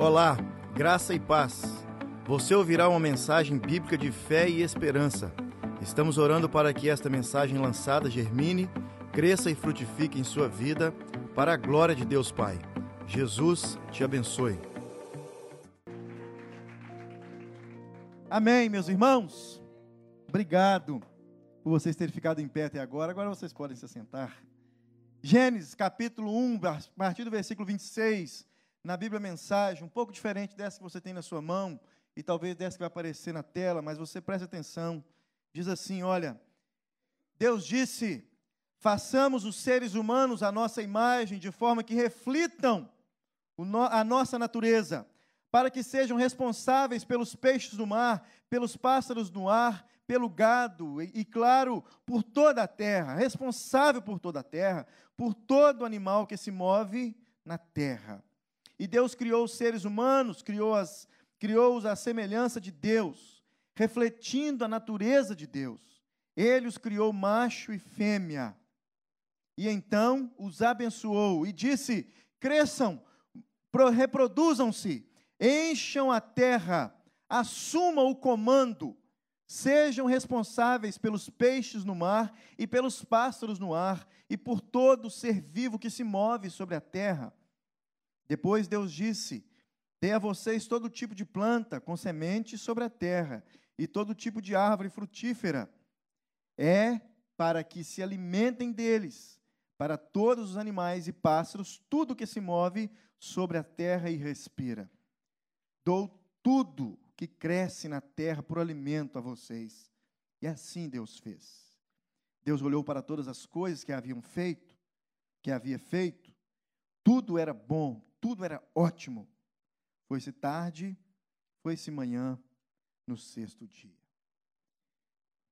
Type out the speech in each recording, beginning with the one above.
Olá, graça e paz. Você ouvirá uma mensagem bíblica de fé e esperança. Estamos orando para que esta mensagem lançada germine, cresça e frutifique em sua vida, para a glória de Deus Pai. Jesus te abençoe. Amém, meus irmãos. Obrigado por vocês terem ficado em pé até agora. Agora vocês podem se assentar. Gênesis capítulo 1, a partir do versículo 26, na Bíblia Mensagem, um pouco diferente dessa que você tem na sua mão e talvez dessa que vai aparecer na tela, mas você preste atenção. Diz assim: Olha, Deus disse: façamos os seres humanos a nossa imagem, de forma que reflitam a nossa natureza, para que sejam responsáveis pelos peixes do mar, pelos pássaros do ar, pelo gado e, claro, por toda a terra, responsável por toda a terra, por todo animal que se move na terra. E Deus criou os seres humanos, criou-os criou à semelhança de Deus, refletindo a natureza de Deus. Ele os criou macho e fêmea. E então os abençoou e disse: cresçam, reproduzam-se, encham a terra, assumam o comando Sejam responsáveis pelos peixes no mar e pelos pássaros no ar e por todo ser vivo que se move sobre a terra. Depois Deus disse: Dê a vocês todo tipo de planta com semente sobre a terra e todo tipo de árvore frutífera. É para que se alimentem deles, para todos os animais e pássaros, tudo que se move sobre a terra e respira. Dou tudo que cresce na terra por alimento a vocês. E assim Deus fez. Deus olhou para todas as coisas que haviam feito, que havia feito. Tudo era bom, tudo era ótimo. Foi-se tarde, foi-se manhã, no sexto dia.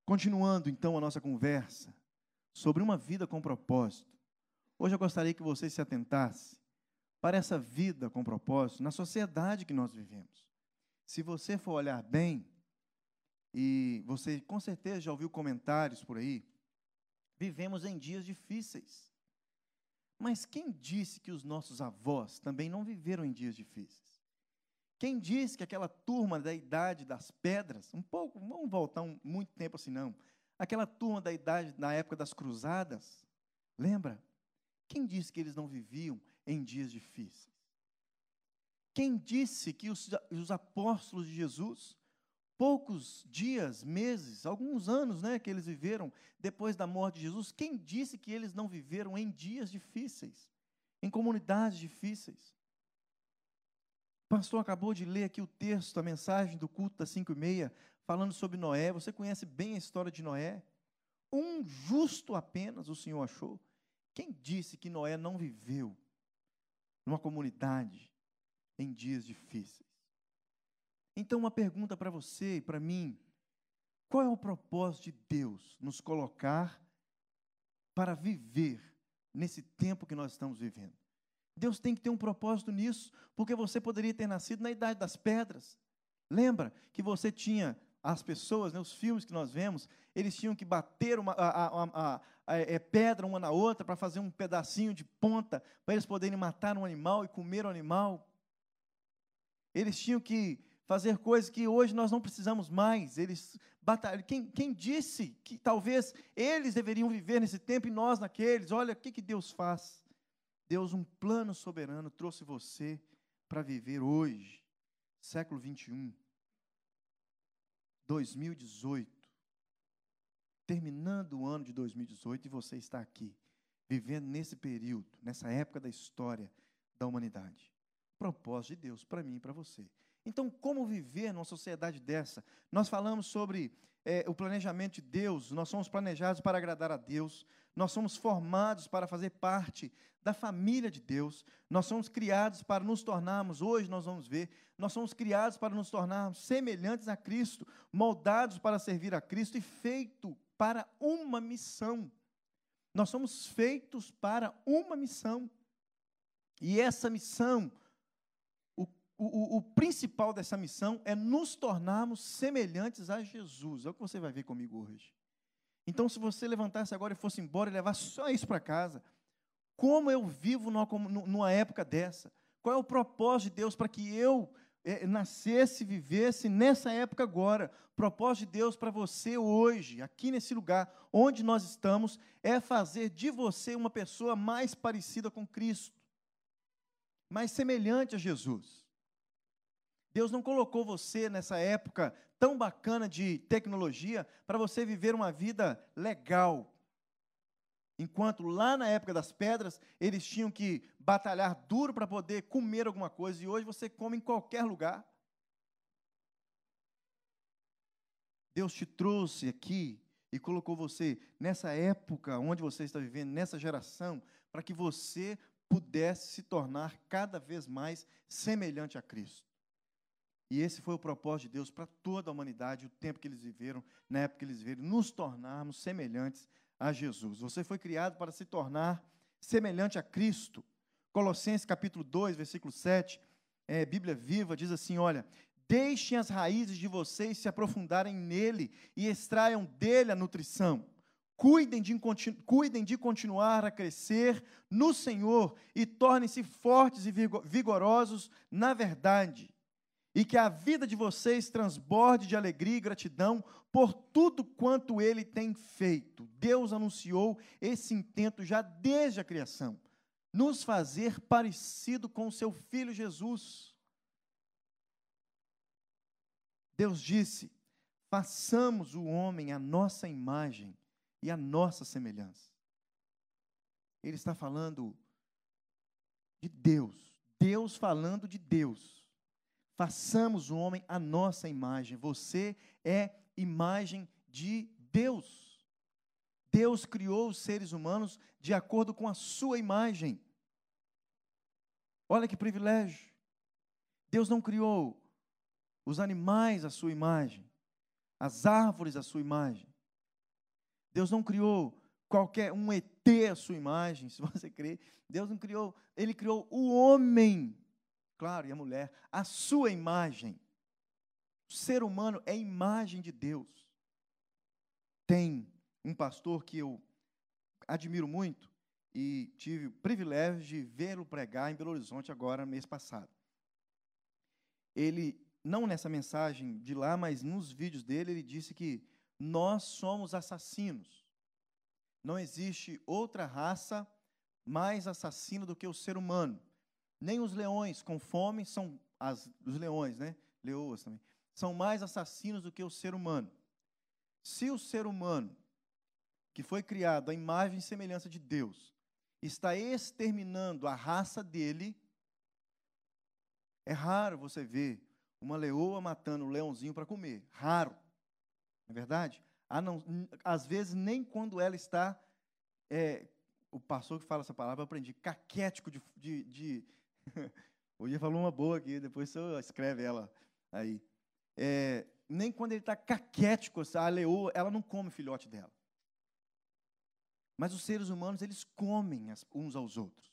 Continuando então a nossa conversa sobre uma vida com propósito. Hoje eu gostaria que você se atentasse para essa vida com propósito na sociedade que nós vivemos. Se você for olhar bem, e você com certeza já ouviu comentários por aí, vivemos em dias difíceis. Mas quem disse que os nossos avós também não viveram em dias difíceis? Quem disse que aquela turma da idade das pedras, um pouco, vamos voltar um, muito tempo assim não, aquela turma da idade, na época das cruzadas, lembra? Quem disse que eles não viviam em dias difíceis? Quem disse que os, os apóstolos de Jesus, poucos dias, meses, alguns anos né, que eles viveram depois da morte de Jesus, quem disse que eles não viveram em dias difíceis, em comunidades difíceis? O pastor acabou de ler aqui o texto, a mensagem do culto das cinco e meia, falando sobre Noé. Você conhece bem a história de Noé? Um justo apenas o Senhor achou. Quem disse que Noé não viveu numa comunidade em dias difíceis. Então, uma pergunta para você e para mim: qual é o propósito de Deus nos colocar para viver nesse tempo que nós estamos vivendo? Deus tem que ter um propósito nisso, porque você poderia ter nascido na idade das pedras. Lembra que você tinha as pessoas, né, os filmes que nós vemos, eles tinham que bater uma, a, a, a, é, pedra uma na outra para fazer um pedacinho de ponta, para eles poderem matar um animal e comer o animal. Eles tinham que fazer coisas que hoje nós não precisamos mais. Eles batalham. Quem, quem disse que talvez eles deveriam viver nesse tempo e nós naqueles? Olha o que, que Deus faz. Deus, um plano soberano, trouxe você para viver hoje, século 21, 2018, terminando o ano de 2018 e você está aqui, vivendo nesse período, nessa época da história da humanidade propósito de Deus para mim e para você. Então, como viver numa sociedade dessa? Nós falamos sobre é, o planejamento de Deus, nós somos planejados para agradar a Deus, nós somos formados para fazer parte da família de Deus, nós somos criados para nos tornarmos, hoje nós vamos ver, nós somos criados para nos tornarmos semelhantes a Cristo, moldados para servir a Cristo e feito para uma missão. Nós somos feitos para uma missão. E essa missão, o, o, principal dessa missão é nos tornarmos semelhantes a Jesus. É o que você vai ver comigo hoje. Então, se você levantasse agora e fosse embora e levar só isso para casa, como eu vivo numa, numa época dessa? Qual é o propósito de Deus para que eu é, nascesse, vivesse nessa época agora? O propósito de Deus para você hoje, aqui nesse lugar onde nós estamos, é fazer de você uma pessoa mais parecida com Cristo, mais semelhante a Jesus. Deus não colocou você nessa época tão bacana de tecnologia para você viver uma vida legal. Enquanto lá na época das pedras, eles tinham que batalhar duro para poder comer alguma coisa, e hoje você come em qualquer lugar. Deus te trouxe aqui e colocou você nessa época onde você está vivendo, nessa geração, para que você pudesse se tornar cada vez mais semelhante a Cristo. E esse foi o propósito de Deus para toda a humanidade, o tempo que eles viveram, na época que eles viveram, nos tornarmos semelhantes a Jesus. Você foi criado para se tornar semelhante a Cristo. Colossenses capítulo 2, versículo 7, é, Bíblia viva, diz assim: olha, deixem as raízes de vocês se aprofundarem nele e extraiam dele a nutrição. Cuidem de, cuidem de continuar a crescer no Senhor e tornem-se fortes e vigorosos na verdade e que a vida de vocês transborde de alegria e gratidão por tudo quanto ele tem feito. Deus anunciou esse intento já desde a criação, nos fazer parecido com o seu filho Jesus. Deus disse: façamos o homem a nossa imagem e a nossa semelhança. Ele está falando de Deus, Deus falando de Deus. Façamos o homem a nossa imagem. Você é imagem de Deus. Deus criou os seres humanos de acordo com a sua imagem. Olha que privilégio. Deus não criou os animais à sua imagem, as árvores à sua imagem. Deus não criou qualquer um ET à sua imagem, se você crê. Deus não criou, ele criou o homem claro, e a mulher, a sua imagem. O ser humano é imagem de Deus. Tem um pastor que eu admiro muito e tive o privilégio de vê-lo pregar em Belo Horizonte agora, mês passado. Ele, não nessa mensagem de lá, mas nos vídeos dele, ele disse que nós somos assassinos. Não existe outra raça mais assassina do que o ser humano. Nem os leões com fome são as, os leões, né? Leoas também. São mais assassinos do que o ser humano. Se o ser humano, que foi criado à imagem e semelhança de Deus, está exterminando a raça dele, é raro você ver uma leoa matando um leãozinho para comer. Raro. Não é verdade? Não, às vezes, nem quando ela está. É, o pastor que fala essa palavra, eu aprendi, caquético de, de, de dia falou uma boa aqui, depois você escreve ela aí. É, nem quando ele está caquético, a leoa, ela não come o filhote dela. Mas os seres humanos, eles comem uns aos outros.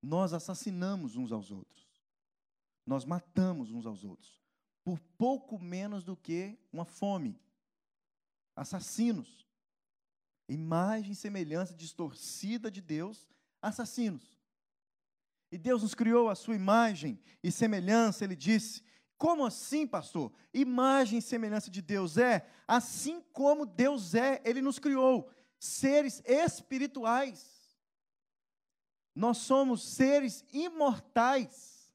Nós assassinamos uns aos outros. Nós matamos uns aos outros. Por pouco menos do que uma fome. Assassinos. Imagem e semelhança distorcida de Deus, assassinos. E Deus nos criou a sua imagem e semelhança, ele disse. Como assim, pastor? Imagem e semelhança de Deus é assim como Deus é, ele nos criou, seres espirituais. Nós somos seres imortais.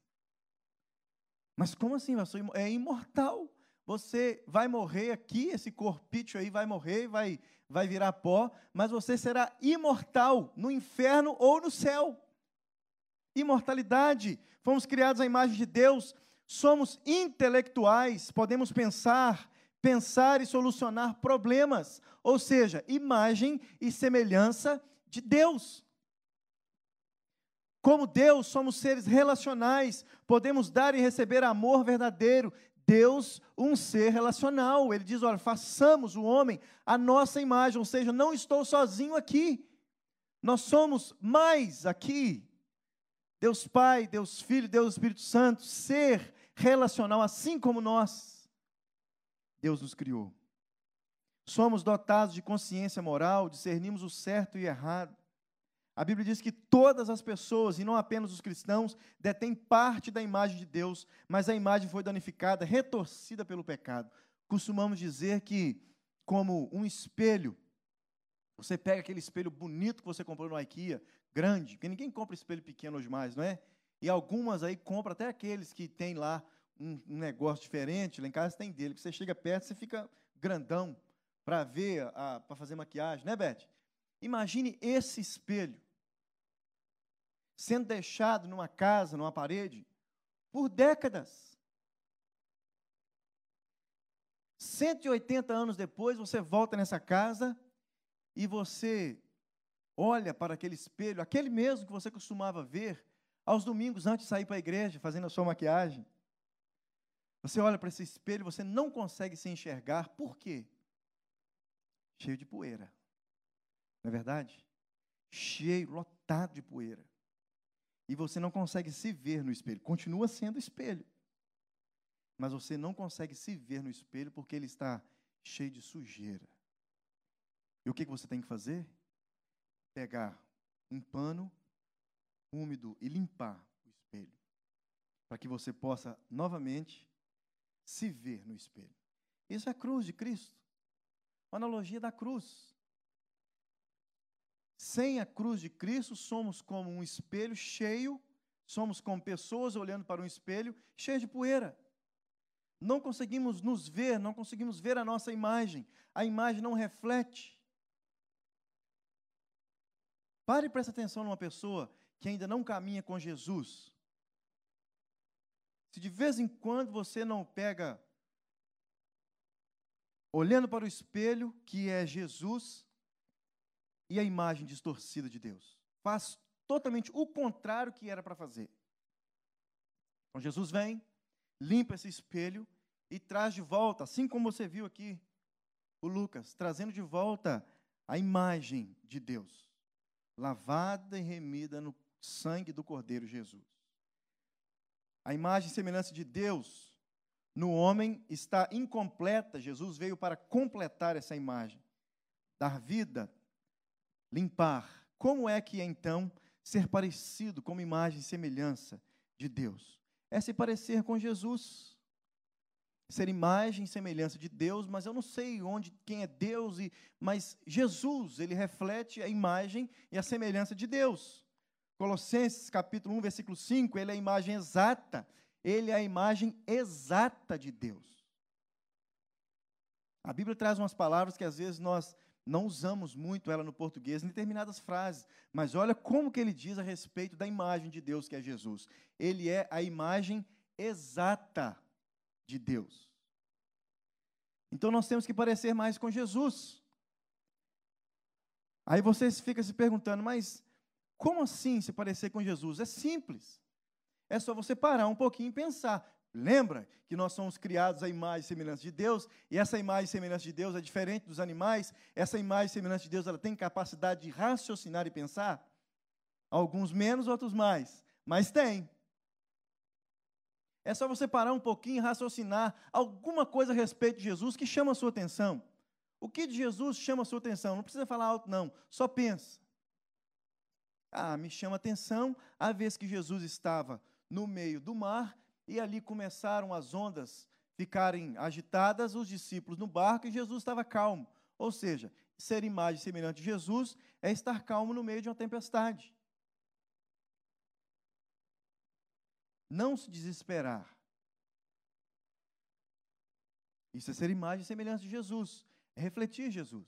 Mas como assim, pastor? É imortal. Você vai morrer aqui, esse corpício aí vai morrer, vai, vai virar pó, mas você será imortal no inferno ou no céu imortalidade. Fomos criados à imagem de Deus, somos intelectuais, podemos pensar, pensar e solucionar problemas, ou seja, imagem e semelhança de Deus. Como Deus, somos seres relacionais, podemos dar e receber amor verdadeiro. Deus, um ser relacional. Ele diz: olha, façamos o homem a nossa imagem, ou seja, não estou sozinho aqui. Nós somos mais aqui Deus Pai, Deus Filho, Deus Espírito Santo, ser relacional, assim como nós, Deus nos criou. Somos dotados de consciência moral, discernimos o certo e errado. A Bíblia diz que todas as pessoas, e não apenas os cristãos, detêm parte da imagem de Deus, mas a imagem foi danificada, retorcida pelo pecado. Costumamos dizer que, como um espelho, você pega aquele espelho bonito que você comprou no IKEA, grande, porque ninguém compra espelho pequeno hoje mais, não é? E algumas aí compram até aqueles que tem lá um, negócio diferente, lá em casa tem dele, que você chega perto, você fica grandão para ver, para fazer maquiagem, né, Beth? Imagine esse espelho sendo deixado numa casa, numa parede, por décadas. 180 anos depois, você volta nessa casa e você olha para aquele espelho, aquele mesmo que você costumava ver aos domingos antes de sair para a igreja, fazendo a sua maquiagem. Você olha para esse espelho, você não consegue se enxergar, por quê? Cheio de poeira. Não é verdade? Cheio, lotado de poeira e você não consegue se ver no espelho. Continua sendo espelho. Mas você não consegue se ver no espelho porque ele está cheio de sujeira. E o que você tem que fazer? Pegar um pano úmido e limpar o espelho, para que você possa novamente se ver no espelho. Isso é a cruz de Cristo. Uma analogia da cruz. Sem a cruz de Cristo, somos como um espelho cheio, somos como pessoas olhando para um espelho cheio de poeira. Não conseguimos nos ver, não conseguimos ver a nossa imagem. A imagem não reflete. Pare e preste atenção numa pessoa que ainda não caminha com Jesus. Se de vez em quando você não pega, olhando para o espelho, que é Jesus, e a imagem distorcida de Deus. Faz totalmente o contrário que era para fazer. Então Jesus vem, limpa esse espelho e traz de volta, assim como você viu aqui o Lucas, trazendo de volta a imagem de Deus, lavada e remida no sangue do Cordeiro Jesus. A imagem e semelhança de Deus no homem está incompleta. Jesus veio para completar essa imagem, dar vida, limpar. Como é que é então ser parecido como imagem e semelhança de Deus? É se parecer com Jesus. Ser imagem e semelhança de Deus, mas eu não sei onde quem é Deus e mas Jesus, ele reflete a imagem e a semelhança de Deus. Colossenses capítulo 1, versículo 5, ele é a imagem exata, ele é a imagem exata de Deus. A Bíblia traz umas palavras que às vezes nós não usamos muito ela no português em determinadas frases, mas olha como que ele diz a respeito da imagem de Deus que é Jesus. Ele é a imagem exata de Deus. Então nós temos que parecer mais com Jesus. Aí você fica se perguntando, mas como assim se parecer com Jesus? É simples. É só você parar um pouquinho e pensar. Lembra que nós somos criados à imagem e semelhança de Deus, e essa imagem e semelhança de Deus é diferente dos animais. Essa imagem e semelhança de Deus, ela tem capacidade de raciocinar e pensar? Alguns menos, outros mais, mas tem. É só você parar um pouquinho e raciocinar alguma coisa a respeito de Jesus que chama a sua atenção. O que de Jesus chama a sua atenção? Não precisa falar alto, não. Só pensa. Ah, me chama a atenção a vez que Jesus estava no meio do mar e ali começaram as ondas ficarem agitadas, os discípulos no barco e Jesus estava calmo. Ou seja, ser imagem semelhante de Jesus é estar calmo no meio de uma tempestade. Não se desesperar. Isso é ser imagem semelhante de Jesus, é refletir Jesus.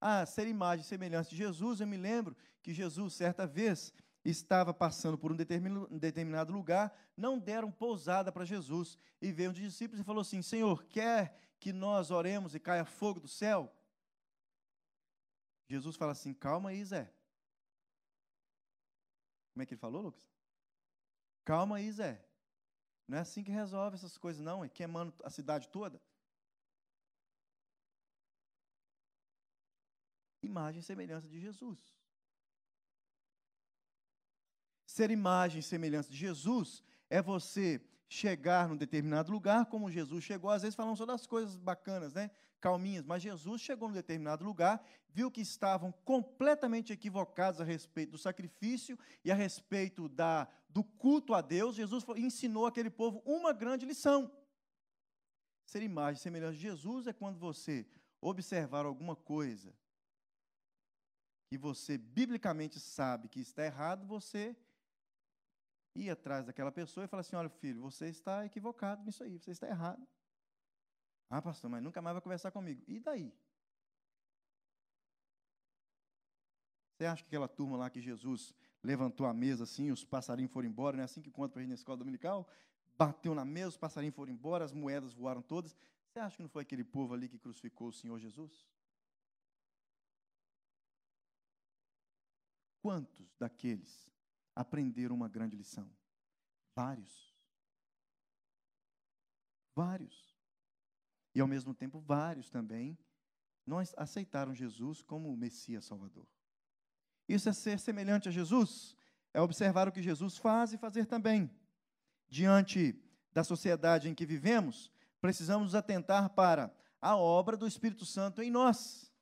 Ah, ser imagem semelhante de Jesus, eu me lembro que Jesus, certa vez, estava passando por um determinado lugar, não deram pousada para Jesus. E veio um dos discípulos e falou assim: Senhor, quer que nós oremos e caia fogo do céu? Jesus fala assim: Calma aí, Zé. Como é que ele falou, Lucas? Calma aí, Zé. Não é assim que resolve essas coisas, não. É queimando a cidade toda. Imagem e semelhança de Jesus. Ser imagem e semelhança de Jesus é você chegar num determinado lugar, como Jesus chegou, às vezes falamos só das coisas bacanas, né? Calminhas, mas Jesus chegou num determinado lugar, viu que estavam completamente equivocados a respeito do sacrifício e a respeito da, do culto a Deus. Jesus ensinou aquele povo uma grande lição. Ser imagem semelhante de Jesus é quando você observar alguma coisa que você biblicamente sabe que está errado, você ir atrás daquela pessoa e falar assim: olha, filho, você está equivocado nisso aí, você está errado. Ah, pastor, mas nunca mais vai conversar comigo. E daí? Você acha que aquela turma lá que Jesus levantou a mesa assim, os passarinhos foram embora, não é assim que conta para a gente na escola dominical? Bateu na mesa, os passarinhos foram embora, as moedas voaram todas. Você acha que não foi aquele povo ali que crucificou o Senhor Jesus? Quantos daqueles aprenderam uma grande lição? Vários. Vários. E ao mesmo tempo, vários também não aceitaram Jesus como o Messias Salvador. Isso é ser semelhante a Jesus, é observar o que Jesus faz e fazer também. Diante da sociedade em que vivemos, precisamos atentar para a obra do Espírito Santo em nós.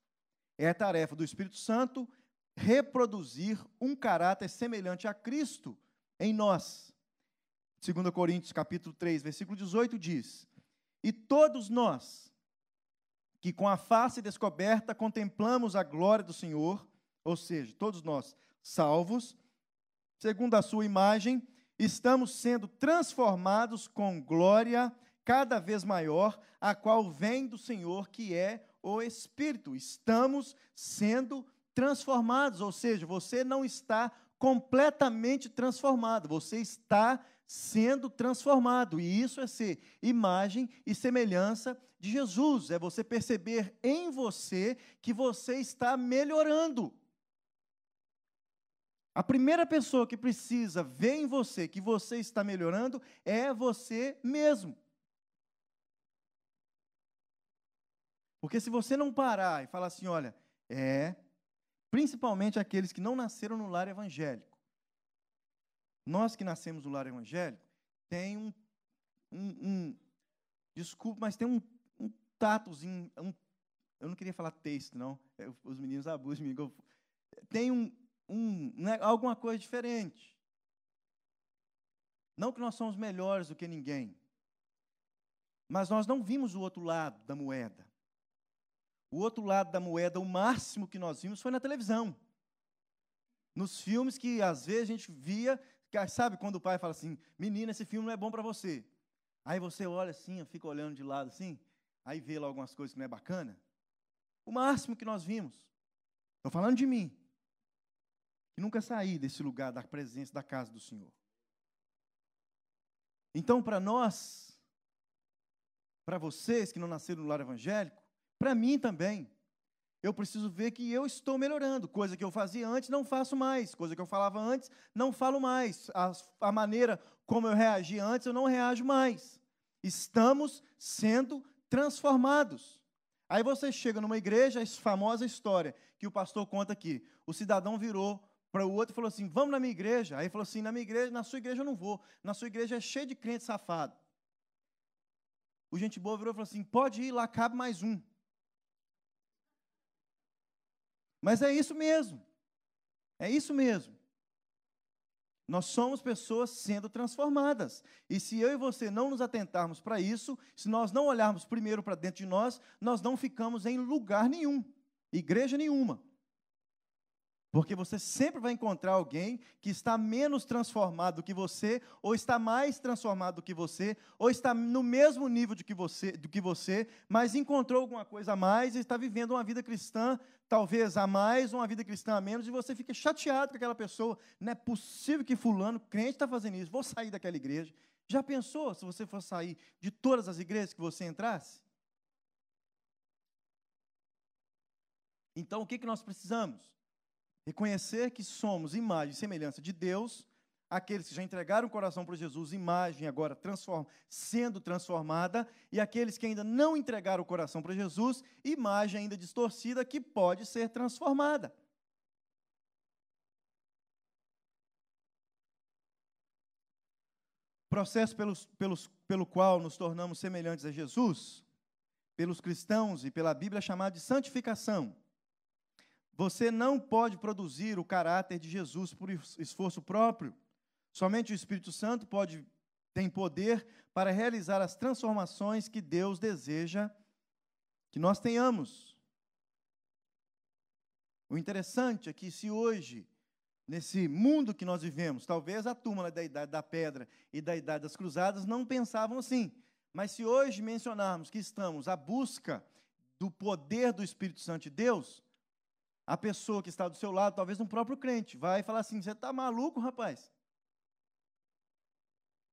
É a tarefa do Espírito Santo reproduzir um caráter semelhante a Cristo em nós. 2 Coríntios capítulo 3, versículo 18 diz: "E todos nós que com a face descoberta contemplamos a glória do Senhor, ou seja, todos nós salvos, segundo a sua imagem, estamos sendo transformados com glória cada vez maior, a qual vem do Senhor, que é o Espírito. Estamos sendo transformados, ou seja, você não está completamente transformado, você está sendo transformado, e isso é ser imagem e semelhança de Jesus, é você perceber em você que você está melhorando. A primeira pessoa que precisa ver em você que você está melhorando é você mesmo. Porque se você não parar e falar assim, olha, é, principalmente aqueles que não nasceram no lar evangélico. Nós que nascemos no lar evangélico, tem um, um, um desculpa, mas tem um, um tatozinho, um, eu não queria falar texto, não, é, os meninos abusam de mim, tem um, um, né, alguma coisa diferente. Não que nós somos melhores do que ninguém, mas nós não vimos o outro lado da moeda. O outro lado da moeda, o máximo que nós vimos foi na televisão. Nos filmes que às vezes a gente via, sabe quando o pai fala assim: menina, esse filme não é bom para você. Aí você olha assim, fica olhando de lado assim, aí vê lá algumas coisas que não é bacana. O máximo que nós vimos. Estou falando de mim. Que nunca saí desse lugar da presença da casa do Senhor. Então, para nós, para vocês que não nasceram no lar evangélico, para mim também. Eu preciso ver que eu estou melhorando. Coisa que eu fazia antes, não faço mais. Coisa que eu falava antes, não falo mais. A, a maneira como eu reagi antes, eu não reajo mais. Estamos sendo transformados. Aí você chega numa igreja, a famosa história que o pastor conta aqui. O cidadão virou para o outro e falou assim: Vamos na minha igreja. Aí falou assim: Na minha igreja, na sua igreja eu não vou. Na sua igreja é cheio de crente safado. O gente boa virou e falou assim: Pode ir, lá cabe mais um. Mas é isso mesmo. É isso mesmo. Nós somos pessoas sendo transformadas. E se eu e você não nos atentarmos para isso, se nós não olharmos primeiro para dentro de nós, nós não ficamos em lugar nenhum, igreja nenhuma. Porque você sempre vai encontrar alguém que está menos transformado do que você, ou está mais transformado do que você, ou está no mesmo nível do que você, do que você, mas encontrou alguma coisa a mais e está vivendo uma vida cristã, talvez a mais, uma vida cristã a menos, e você fica chateado com aquela pessoa. Não é possível que fulano, crente, está fazendo isso, vou sair daquela igreja. Já pensou se você fosse sair de todas as igrejas que você entrasse? Então, o que, que nós precisamos? Reconhecer que somos imagem e semelhança de Deus, aqueles que já entregaram o coração para Jesus, imagem agora transform, sendo transformada, e aqueles que ainda não entregaram o coração para Jesus, imagem ainda distorcida que pode ser transformada. processo pelos, pelos, pelo qual nos tornamos semelhantes a Jesus, pelos cristãos e pela Bíblia, é chamado de santificação. Você não pode produzir o caráter de Jesus por esforço próprio. Somente o Espírito Santo pode tem poder para realizar as transformações que Deus deseja que nós tenhamos. O interessante é que se hoje, nesse mundo que nós vivemos, talvez a turma da idade da pedra e da idade das cruzadas não pensavam assim, mas se hoje mencionarmos que estamos à busca do poder do Espírito Santo de Deus, a pessoa que está do seu lado, talvez um próprio crente, vai falar assim: você está maluco, rapaz?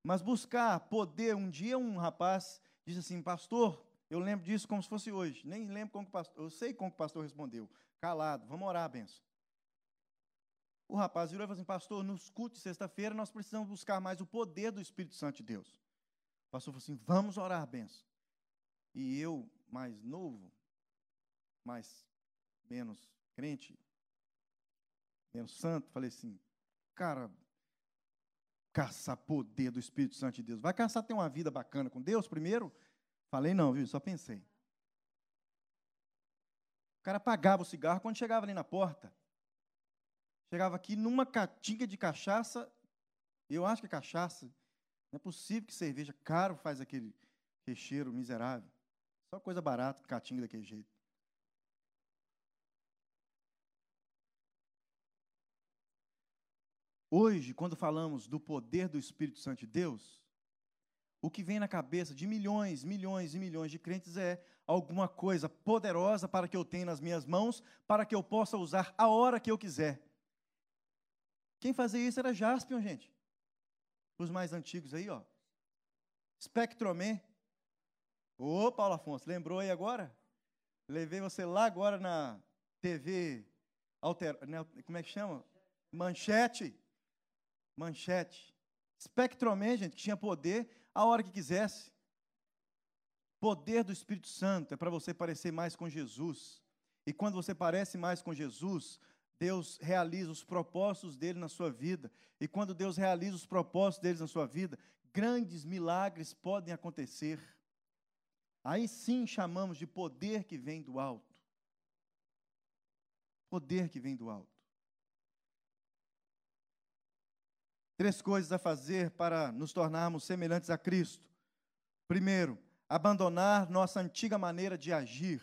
Mas buscar poder, um dia um rapaz disse assim, pastor, eu lembro disso como se fosse hoje, nem lembro como o pastor, eu sei como o pastor respondeu, calado, vamos orar, benção. O rapaz virou e falou assim, pastor, nos cultos de sexta-feira nós precisamos buscar mais o poder do Espírito Santo de Deus. O pastor falou assim, vamos orar, benção. E eu, mais novo, mais, menos crente, menos santo, falei assim, cara, caçar poder do Espírito Santo de Deus. Vai caçar ter uma vida bacana com Deus primeiro? Falei não, viu? Só pensei. O cara apagava o cigarro quando chegava ali na porta. Chegava aqui numa catinga de cachaça. Eu acho que é cachaça. Não é possível que cerveja caro faz aquele recheiro miserável. Só coisa barata, catinga daquele jeito. Hoje, quando falamos do poder do Espírito Santo de Deus, o que vem na cabeça de milhões, milhões e milhões de crentes é alguma coisa poderosa para que eu tenha nas minhas mãos, para que eu possa usar a hora que eu quiser. Quem fazia isso era Jaspion, gente. Os mais antigos aí, ó. Spectroman. Ô, Paulo Afonso, lembrou aí agora? Levei você lá agora na TV alter... Né, como é que chama? Manchete manchete. Spectroman, gente, que tinha poder a hora que quisesse. Poder do Espírito Santo é para você parecer mais com Jesus. E quando você parece mais com Jesus, Deus realiza os propósitos dele na sua vida. E quando Deus realiza os propósitos dele na sua vida, grandes milagres podem acontecer. Aí sim chamamos de poder que vem do alto. Poder que vem do alto. Três coisas a fazer para nos tornarmos semelhantes a Cristo. Primeiro, abandonar nossa antiga maneira de agir.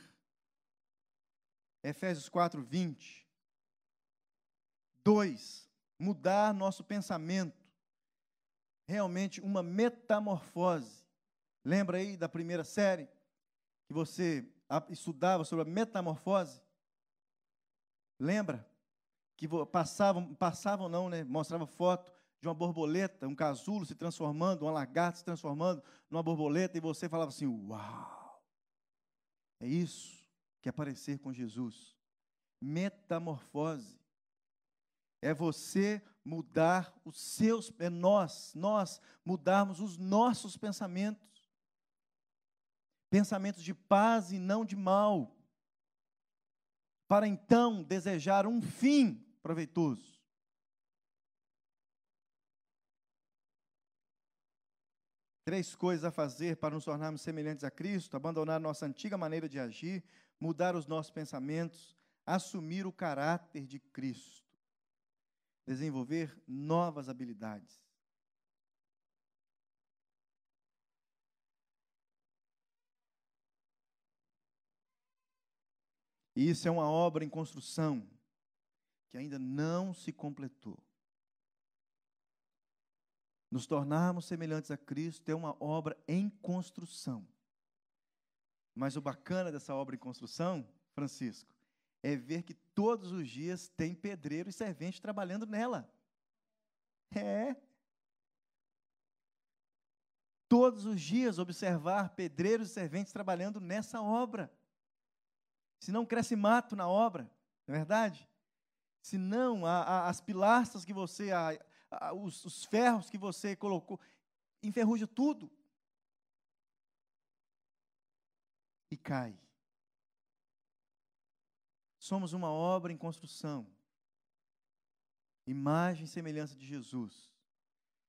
Efésios 4, 20. Dois, mudar nosso pensamento. Realmente uma metamorfose. Lembra aí da primeira série que você estudava sobre a metamorfose? Lembra? Que passavam, passavam não, né? Mostrava foto de uma borboleta, um casulo se transformando, uma lagarta se transformando numa borboleta, e você falava assim: Uau! É isso que é parecer com Jesus. Metamorfose. É você mudar os seus, é nós, nós mudarmos os nossos pensamentos. Pensamentos de paz e não de mal. Para então desejar um fim proveitoso. Três coisas a fazer para nos tornarmos semelhantes a Cristo: abandonar nossa antiga maneira de agir, mudar os nossos pensamentos, assumir o caráter de Cristo, desenvolver novas habilidades. E isso é uma obra em construção que ainda não se completou. Nos tornarmos semelhantes a Cristo é uma obra em construção. Mas o bacana dessa obra em construção, Francisco, é ver que todos os dias tem pedreiro e servente trabalhando nela. É. Todos os dias observar pedreiros e serventes trabalhando nessa obra. Se não cresce mato na obra, não é verdade? Se não, as pilastras que você, os, os ferros que você colocou, enferruja tudo. E cai. Somos uma obra em construção. Imagem e semelhança de Jesus.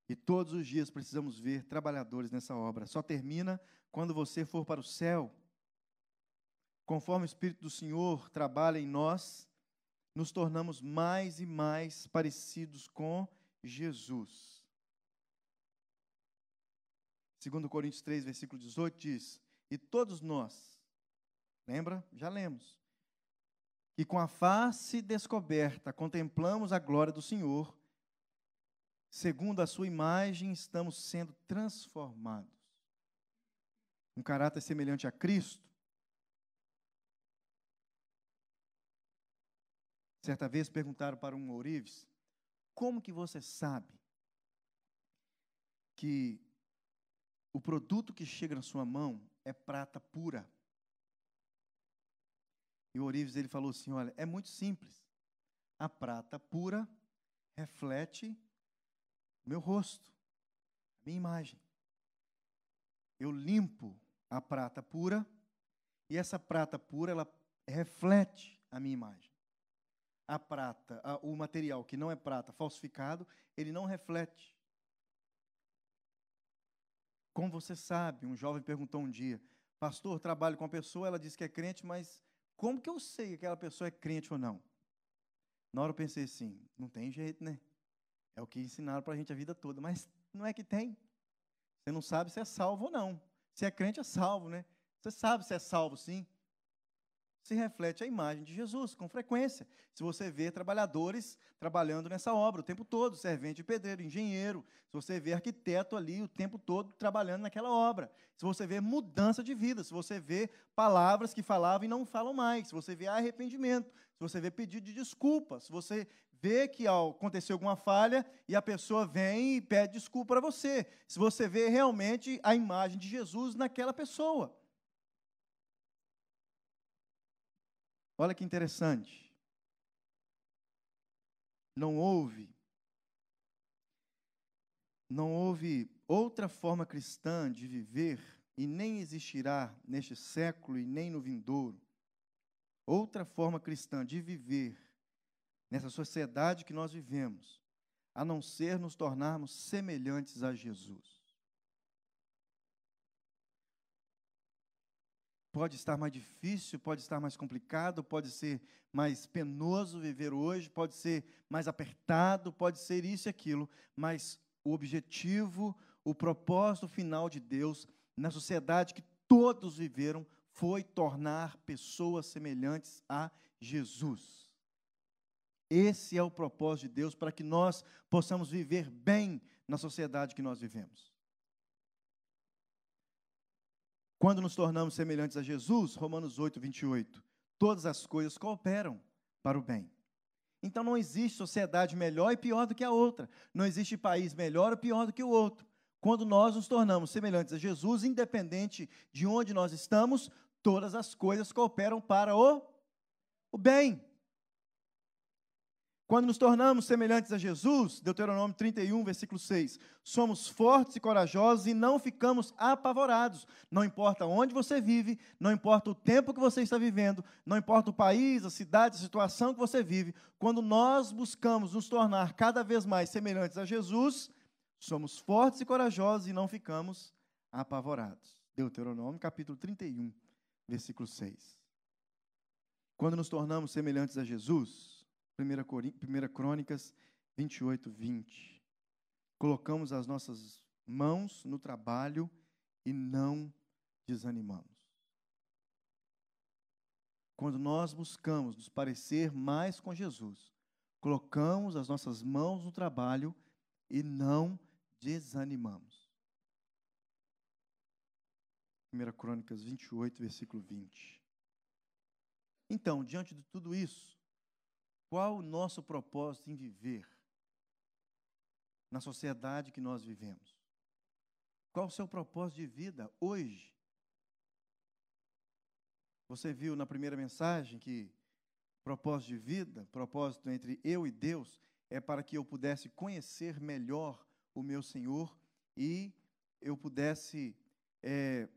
E todos os dias precisamos ver trabalhadores nessa obra. Só termina quando você for para o céu. Conforme o Espírito do Senhor trabalha em nós, nos tornamos mais e mais parecidos com Jesus. Segundo Coríntios 3, versículo 18 diz: "E todos nós, lembra? Já lemos. Que com a face descoberta contemplamos a glória do Senhor, segundo a sua imagem estamos sendo transformados. Um caráter semelhante a Cristo. Certa vez perguntaram para um ourives: Como que você sabe que o produto que chega na sua mão é prata pura? E o ourives ele falou assim: Olha, é muito simples. A prata pura reflete meu rosto, minha imagem. Eu limpo a prata pura e essa prata pura ela reflete a minha imagem. A prata, a, o material que não é prata, falsificado, ele não reflete. Como você sabe, um jovem perguntou um dia, pastor, trabalho com uma pessoa, ela diz que é crente, mas como que eu sei que aquela pessoa é crente ou não? Na hora eu pensei assim, não tem jeito, né? É o que ensinaram para a gente a vida toda, mas não é que tem. Você não sabe se é salvo ou não. Se é crente, é salvo, né? Você sabe se é salvo, sim. Se reflete a imagem de Jesus com frequência. Se você vê trabalhadores trabalhando nessa obra o tempo todo, servente pedreiro, engenheiro, se você vê arquiteto ali o tempo todo trabalhando naquela obra, se você vê mudança de vida, se você vê palavras que falavam e não falam mais, se você vê arrependimento, se você vê pedido de desculpa, se você vê que aconteceu alguma falha e a pessoa vem e pede desculpa para você. Se você vê realmente a imagem de Jesus naquela pessoa. Olha que interessante. Não houve não houve outra forma cristã de viver e nem existirá neste século e nem no vindouro outra forma cristã de viver nessa sociedade que nós vivemos, a não ser nos tornarmos semelhantes a Jesus. Pode estar mais difícil, pode estar mais complicado, pode ser mais penoso viver hoje, pode ser mais apertado, pode ser isso e aquilo, mas o objetivo, o propósito final de Deus na sociedade que todos viveram foi tornar pessoas semelhantes a Jesus. Esse é o propósito de Deus para que nós possamos viver bem na sociedade que nós vivemos. Quando nos tornamos semelhantes a Jesus, Romanos 8, 28, todas as coisas cooperam para o bem. Então não existe sociedade melhor e pior do que a outra. Não existe país melhor ou pior do que o outro. Quando nós nos tornamos semelhantes a Jesus, independente de onde nós estamos, todas as coisas cooperam para o, o bem. Quando nos tornamos semelhantes a Jesus, Deuteronômio 31, versículo 6, somos fortes e corajosos e não ficamos apavorados. Não importa onde você vive, não importa o tempo que você está vivendo, não importa o país, a cidade, a situação que você vive, quando nós buscamos nos tornar cada vez mais semelhantes a Jesus, somos fortes e corajosos e não ficamos apavorados. Deuteronômio capítulo 31, versículo 6. Quando nos tornamos semelhantes a Jesus, 1 Crônicas 28, 20. Colocamos as nossas mãos no trabalho e não desanimamos. Quando nós buscamos nos parecer mais com Jesus, colocamos as nossas mãos no trabalho e não desanimamos. 1 Crônicas 28, versículo 20. Então, diante de tudo isso, qual o nosso propósito em viver na sociedade que nós vivemos? Qual o seu propósito de vida hoje? Você viu na primeira mensagem que propósito de vida, propósito entre eu e Deus, é para que eu pudesse conhecer melhor o meu Senhor e eu pudesse é,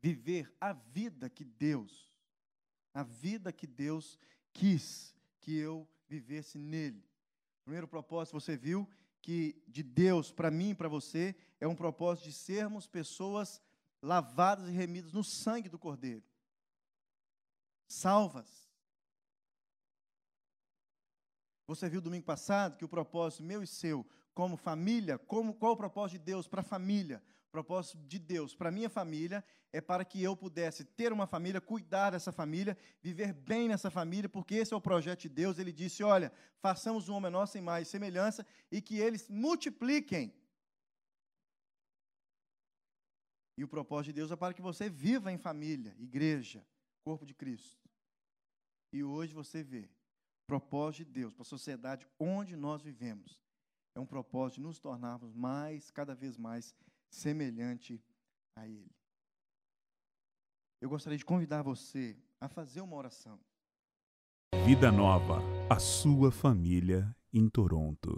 viver a vida que Deus, a vida que Deus quis que eu vivesse nele. Primeiro propósito, você viu que de Deus para mim e para você é um propósito de sermos pessoas lavadas e remidas no sangue do Cordeiro, salvas. Você viu domingo passado que o propósito meu e seu, como família, como, qual o propósito de Deus para a família? O propósito de Deus para minha família é para que eu pudesse ter uma família, cuidar dessa família, viver bem nessa família, porque esse é o projeto de Deus. Ele disse: Olha, façamos um homem nosso em mais semelhança e que eles multipliquem. E o propósito de Deus é para que você viva em família, igreja, corpo de Cristo. E hoje você vê propósito de Deus para a sociedade onde nós vivemos. É um propósito de nos tornarmos mais, cada vez mais, semelhante a Ele. Eu gostaria de convidar você a fazer uma oração. Vida Nova, a sua família em Toronto.